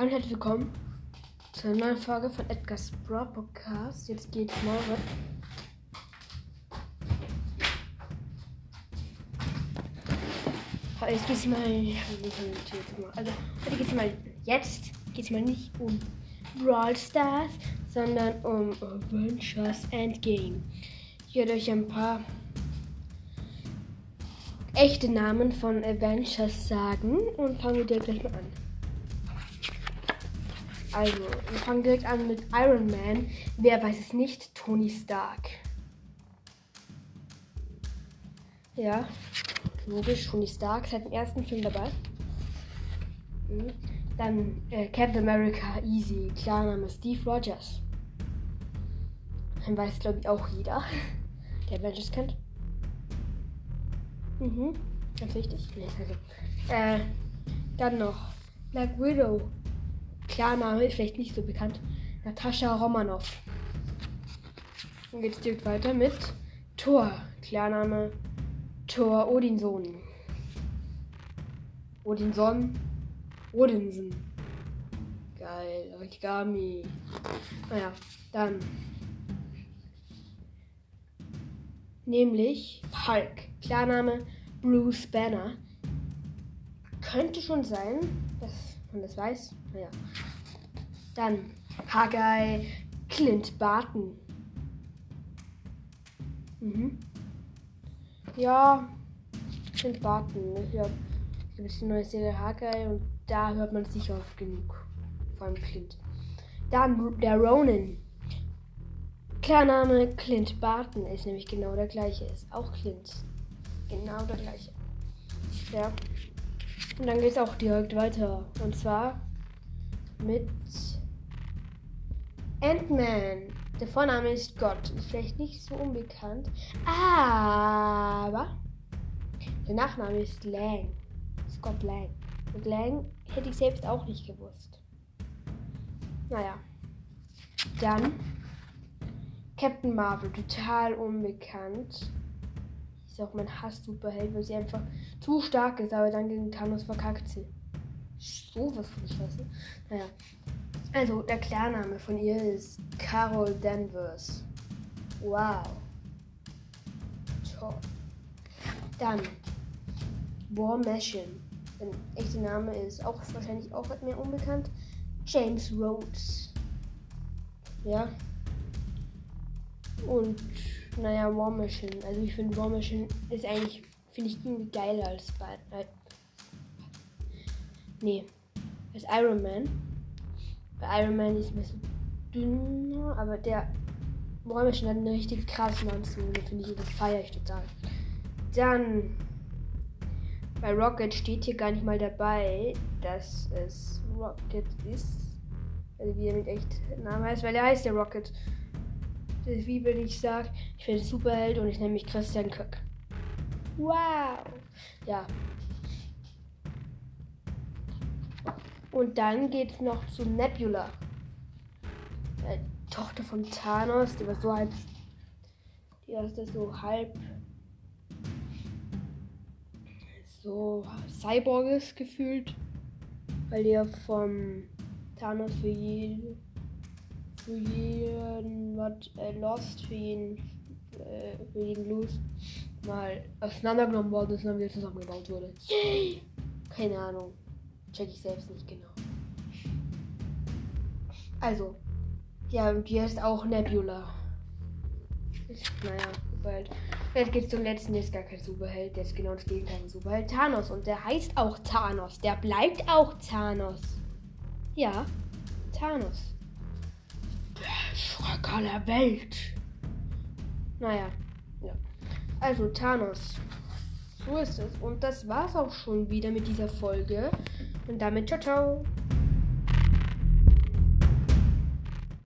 Hallo und herzlich willkommen zu einer neuen Folge von Edgar's Bra Podcast. Jetzt geht's mal. Jetzt geht's mal. Also, heute geht's mal. Jetzt geht's mal nicht um Brawl Stars, sondern um Avengers Endgame. Ich werde euch ein paar echte Namen von Avengers sagen und fangen wir direkt gleich mal an. Also, wir fangen direkt an mit Iron Man. Wer weiß es nicht? Tony Stark. Ja, logisch, Tony Stark seit dem ersten Film dabei. Mhm. Dann äh, Captain America, easy. Klarname Steve Rogers. Den weiß, glaube ich, auch jeder, der Avengers kennt. Mhm, ganz wichtig. Nee, also. Äh, dann noch Black Widow. Klarname vielleicht nicht so bekannt. Natascha Romanov. Dann geht es direkt weiter mit Thor. Klarname Thor Odinson. Odinson. Odinson. Geil. Origami. Naja, dann. Nämlich Hulk. Klarname Bruce Banner. Könnte schon sein, dass man das weiß. Naja. Dann Haggai Clint Barton. Mhm. Ja, Clint Barton. Ich glaube, es gibt eine neue Serie Haggai und da hört man sicher oft genug. Vor allem Clint. Dann der Ronin. Klarname Clint Barton ist nämlich genau der gleiche. Ist auch Clint. Genau der gleiche. Ja. Und dann geht es auch direkt weiter. Und zwar mit Ant-Man. Der Vorname ist Gott. Ist vielleicht nicht so unbekannt. Aber der Nachname ist Lang. Scott Lang. Und Lang hätte ich selbst auch nicht gewusst. Naja. Dann Captain Marvel. Total unbekannt. Ist auch mein Hass-Superheld, weil sie einfach zu stark ist. Aber dann gegen Thanos verkackt sie sowas von scheiße. Naja. Also, der Klarname von ihr ist Carol Danvers. Wow. Toll. Dann War Machine. Sein echter Name ist auch wahrscheinlich auch mehr unbekannt. James Rhodes. Ja. Und naja, War Machine. Also ich finde War Machine ist eigentlich, finde ich irgendwie geiler als Spider. Nee. Das ist Iron Man. Bei Iron Man ist ein bisschen dünner, aber der Räumischen hat eine richtig krasse Anzug. Finde ich, das feiere ich total. Dann bei Rocket steht hier gar nicht mal dabei, dass es Rocket ist. Also wie er mit echt Namen heißt, weil er heißt ja Rocket. Das ist wie wenn ich sage, ich bin Superheld und ich nenne mich Christian Köck. Wow. Ja, Und dann geht es noch zu Nebula. Äh, Tochter von Thanos, die war so halb. Die ist so halb. So Cyborges gefühlt. Weil die ja vom Thanos für jeden. Für jeden. Was, äh, Lost, für jeden. Äh, für jeden Loose. Mal auseinandergenommen worden ist und dann wieder zusammengebaut wurde. Yay! Keine Ahnung. Check ich selbst nicht genau. Also, ja, und hier ist auch Nebula. Naja, Superheld. Jetzt geht's zum letzten, der ist gar kein Superheld, der ist genau das Gegenteil von Superheld. Thanos. Und der heißt auch Thanos. Der bleibt auch Thanos. Ja, Thanos. Schreck aller Welt. Naja, ja. Also, Thanos. So ist es. Und das war's auch schon wieder mit dieser Folge. Und damit ciao, ciao.